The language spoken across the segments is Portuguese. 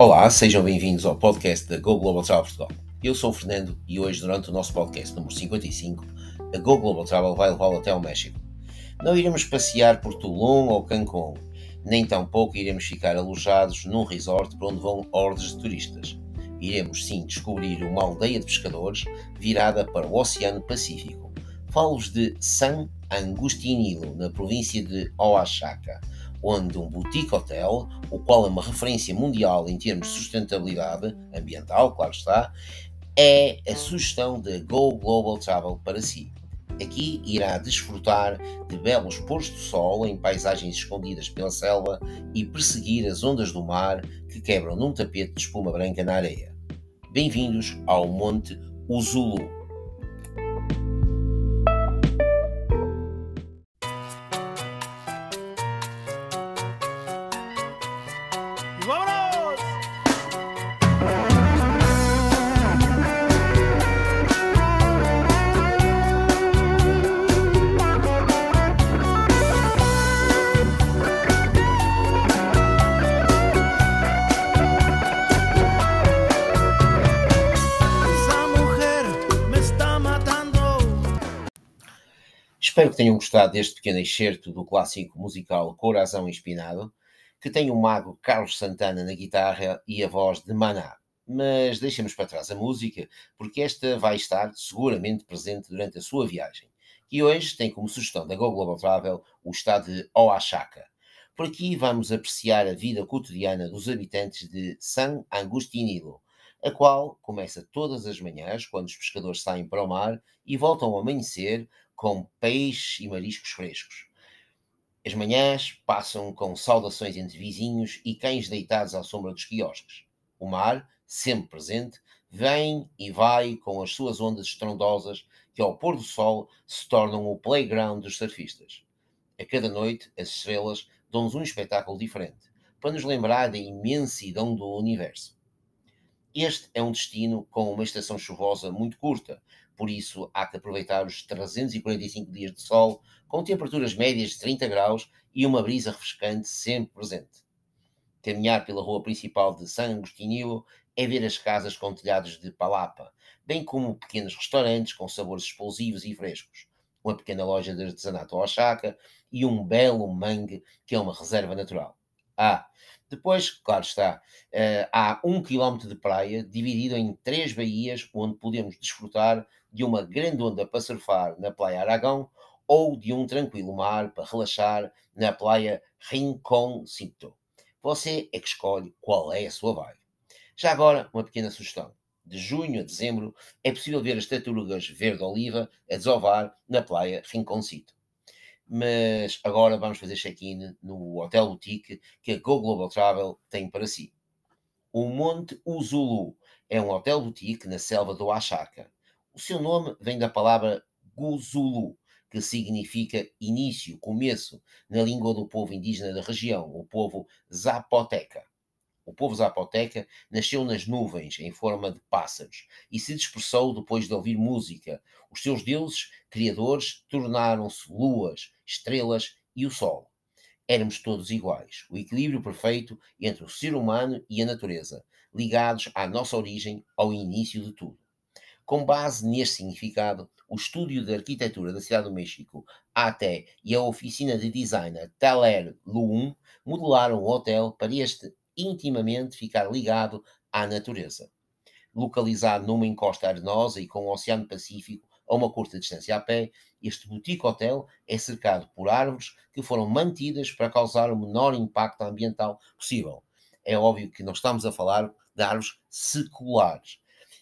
Olá, sejam bem-vindos ao podcast da Go Global Travel Portugal. Eu sou o Fernando e hoje, durante o nosso podcast número 55, a Go Global Travel vai levá-lo até ao México. Não iremos passear por Tulum ou Cancún, nem tampouco iremos ficar alojados num resort para onde vão hordas de turistas. Iremos sim descobrir uma aldeia de pescadores virada para o Oceano Pacífico. Falo-vos de San Agustinilo, na província de Oaxaca, onde um boutique hotel, o qual é uma referência mundial em termos de sustentabilidade ambiental, claro está, é a sugestão da Go Global Travel para si. Aqui irá desfrutar de belos pôres do sol em paisagens escondidas pela selva e perseguir as ondas do mar que quebram num tapete de espuma branca na areia. Bem-vindos ao Monte Uzulu. Espero que tenham gostado deste pequeno excerto do clássico musical Coração Espinado, que tem o mago Carlos Santana na guitarra e a voz de Maná. Mas deixemos para trás a música, porque esta vai estar seguramente presente durante a sua viagem. E hoje tem como sugestão da Go Global Travel o estado de Oaxaca. Por aqui vamos apreciar a vida cotidiana dos habitantes de San Agustinilo, a qual começa todas as manhãs, quando os pescadores saem para o mar e voltam ao amanhecer com peixe e mariscos frescos. As manhãs passam com saudações entre vizinhos e cães deitados à sombra dos quiosques. O mar, sempre presente, vem e vai com as suas ondas estrondosas que, ao pôr do sol, se tornam o playground dos surfistas. A cada noite, as estrelas dão-nos um espetáculo diferente, para nos lembrar da imensidão do universo. Este é um destino com uma estação chuvosa muito curta, por isso há que aproveitar os 345 dias de sol, com temperaturas médias de 30 graus e uma brisa refrescante sempre presente. Caminhar pela rua principal de San Agostinho é ver as casas com telhados de palapa, bem como pequenos restaurantes com sabores explosivos e frescos, uma pequena loja de artesanato Oaxaca e um belo mangue que é uma reserva natural. Ah, depois, claro está, uh, há um quilómetro de praia dividido em três baías onde podemos desfrutar de uma grande onda para surfar na Praia Aragão ou de um tranquilo mar para relaxar na Praia Rinconcito. Você é que escolhe qual é a sua vibe. Já agora, uma pequena sugestão. De junho a dezembro é possível ver as tartarugas verde-oliva a desovar na Praia Rinconcito. Mas agora vamos fazer check-in no Hotel Boutique que a Go Global Travel tem para si. O Monte Uzulu é um hotel boutique na selva do Oaxaca o seu nome vem da palavra Guzulu, que significa início, começo, na língua do povo indígena da região, o povo Zapoteca. O povo Zapoteca nasceu nas nuvens em forma de pássaros e se dispersou depois de ouvir música. Os seus deuses criadores tornaram-se luas, estrelas e o sol. Éramos todos iguais, o equilíbrio perfeito entre o ser humano e a natureza, ligados à nossa origem, ao início de tudo. Com base neste significado, o Estúdio de Arquitetura da Cidade do México, ATE, e a oficina de design Taler Luum modelaram o hotel para este intimamente ficar ligado à natureza. Localizado numa encosta arenosa e com o Oceano Pacífico a uma curta distância a pé, este boutique hotel é cercado por árvores que foram mantidas para causar o menor impacto ambiental possível. É óbvio que nós estamos a falar de árvores seculares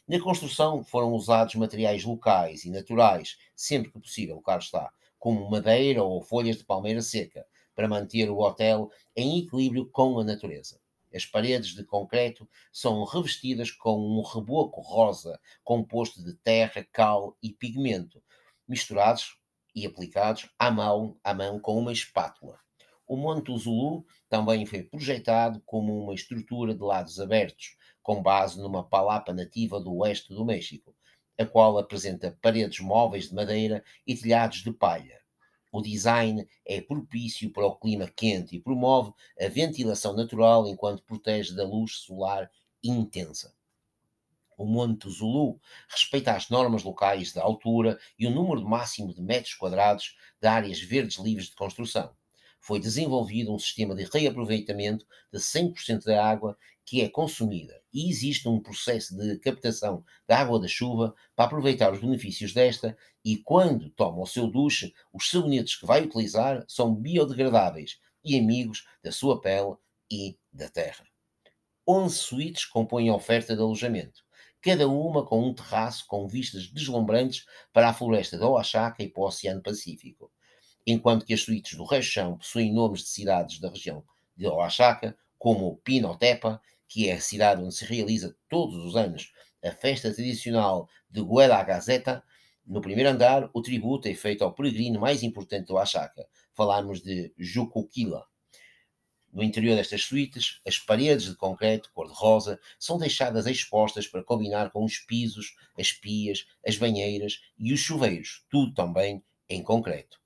na construção foram usados materiais locais e naturais, sempre que possível, claro está, como madeira ou folhas de palmeira seca, para manter o hotel em equilíbrio com a natureza. As paredes de concreto são revestidas com um reboco rosa composto de terra, cal e pigmento, misturados e aplicados à mão, à mão com uma espátula. O Monte Zulu também foi projetado como uma estrutura de lados abertos, com base numa palapa nativa do oeste do México, a qual apresenta paredes móveis de madeira e telhados de palha. O design é propício para o clima quente e promove a ventilação natural enquanto protege da luz solar intensa. O Monte Zulu respeita as normas locais da altura e o número máximo de metros quadrados de áreas verdes livres de construção. Foi desenvolvido um sistema de reaproveitamento de 100% da água que é consumida e existe um processo de captação da água da chuva para aproveitar os benefícios desta e quando toma o seu duche, os sabonetes que vai utilizar são biodegradáveis e amigos da sua pele e da terra. 11 suítes compõem a oferta de alojamento cada uma com um terraço com vistas deslumbrantes para a floresta da Oaxaca e para o Oceano Pacífico. Enquanto que as suítes do Rechão possuem nomes de cidades da região de Oaxaca, como Pinotepa, que é a cidade onde se realiza todos os anos a festa tradicional de Gazeta. No primeiro andar, o tributo é feito ao peregrino mais importante do Oaxaca. Falamos de Jucuquila. No interior destas suítes, as paredes de concreto cor-de-rosa são deixadas expostas para combinar com os pisos, as pias, as banheiras e os chuveiros, tudo também em concreto.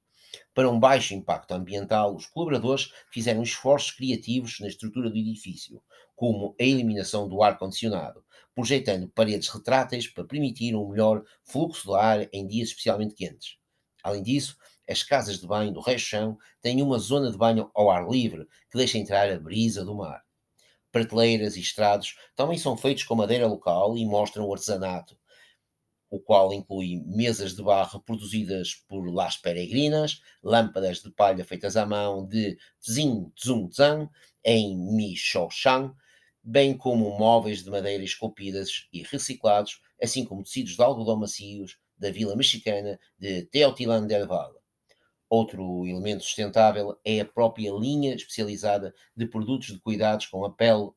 Para um baixo impacto ambiental, os colaboradores fizeram esforços criativos na estrutura do edifício, como a eliminação do ar-condicionado, projetando paredes retráteis para permitir um melhor fluxo de ar em dias especialmente quentes. Além disso, as casas de banho do Rechão têm uma zona de banho ao ar livre que deixa entrar a brisa do mar. Prateleiras e estrados também são feitos com madeira local e mostram o artesanato, o qual inclui mesas de barro produzidas por Las Peregrinas, lâmpadas de palha feitas à mão de Tzin Tzung Zhang em Michoachan, bem como móveis de madeira esculpidas e reciclados, assim como tecidos de algodão macios da vila mexicana de Teotihuacan del Valle. Outro elemento sustentável é a própria linha especializada de produtos de cuidados com a pele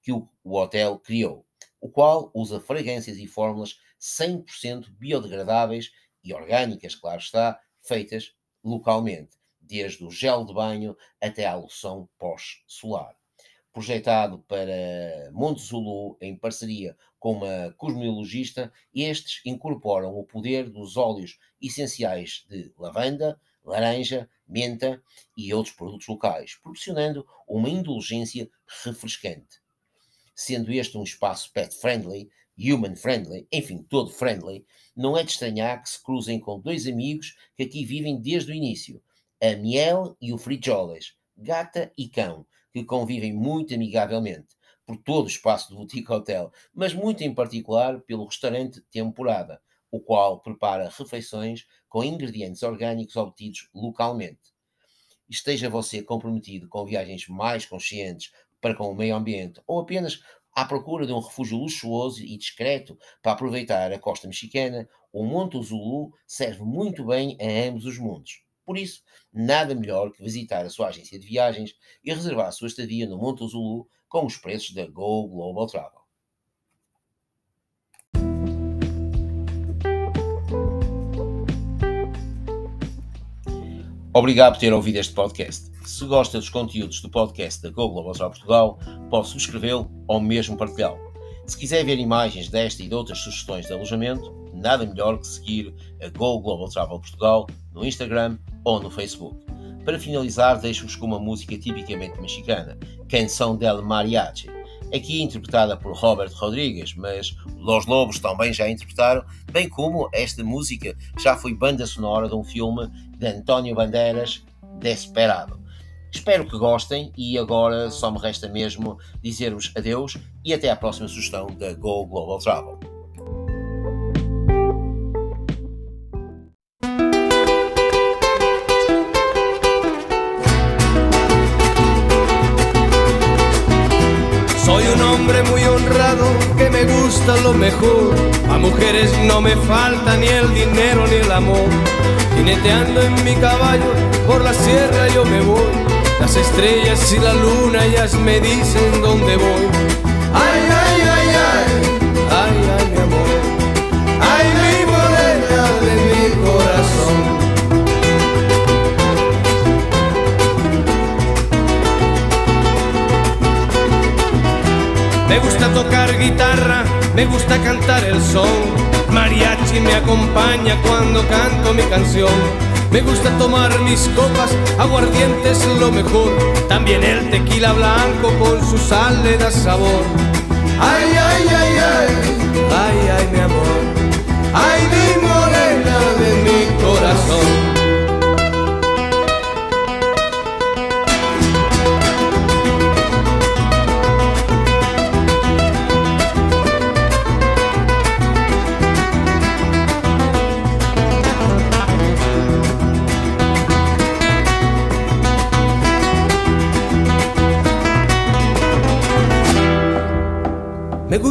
que o, hotel criou, o qual usa fragrâncias e fórmulas 100% biodegradáveis e orgânicas, claro está, feitas localmente, desde o gel de banho até à loção pós-solar. Projetado para Monte Zulu em parceria com uma cosmologista, estes incorporam o poder dos óleos essenciais de lavanda, laranja, menta e outros produtos locais, proporcionando uma indulgência refrescante. Sendo este um espaço pet-friendly, human-friendly, enfim, todo friendly, não é de estranhar que se cruzem com dois amigos que aqui vivem desde o início, a Miel e o Frijoles, gata e cão, que convivem muito amigavelmente por todo o espaço do Boutique Hotel, mas muito em particular pelo restaurante Temporada, o qual prepara refeições com ingredientes orgânicos obtidos localmente. Esteja você comprometido com viagens mais conscientes para com o meio ambiente ou apenas à procura de um refúgio luxuoso e discreto para aproveitar a costa mexicana, o Monte Zulu serve muito bem a ambos os mundos. Por isso, nada melhor que visitar a sua agência de viagens e reservar a sua estadia no Monte Zulu com os preços da Go Global Travel. Obrigado por ter ouvido este podcast. Se gosta dos conteúdos do podcast da Go Global Portugal, pode subscrevê-lo ou mesmo partilhá-lo. Se quiser ver imagens desta e de outras sugestões de alojamento, nada melhor que seguir a Go Global Travel Portugal no Instagram ou no Facebook. Para finalizar, deixo-vos com uma música tipicamente mexicana, Canção del Mariachi, aqui interpretada por Robert Rodrigues, mas Los Lobos também já interpretaram, bem como esta música já foi banda sonora de um filme de António Bandeiras, Desperado. Espero que gostem e agora só me resta mesmo dizer-vos adeus e até à próxima sugestão da Go Global Travel. No me falta ni el dinero ni el amor. Jineteando en mi caballo por la sierra yo me voy. Las estrellas y la luna ellas me dicen dónde voy. Ay, ay, ay, ay, ay, ay, mi amor. Ay, mi morena de mi corazón. Me gusta tocar guitarra me gusta cantar el son. Mariachi me acompaña cuando canto mi canción. Me gusta tomar mis copas, aguardiente es lo mejor. También el tequila blanco con su sal le da sabor. Ay, ay, ay, ay, ay, ay, mi amor. Ay, mi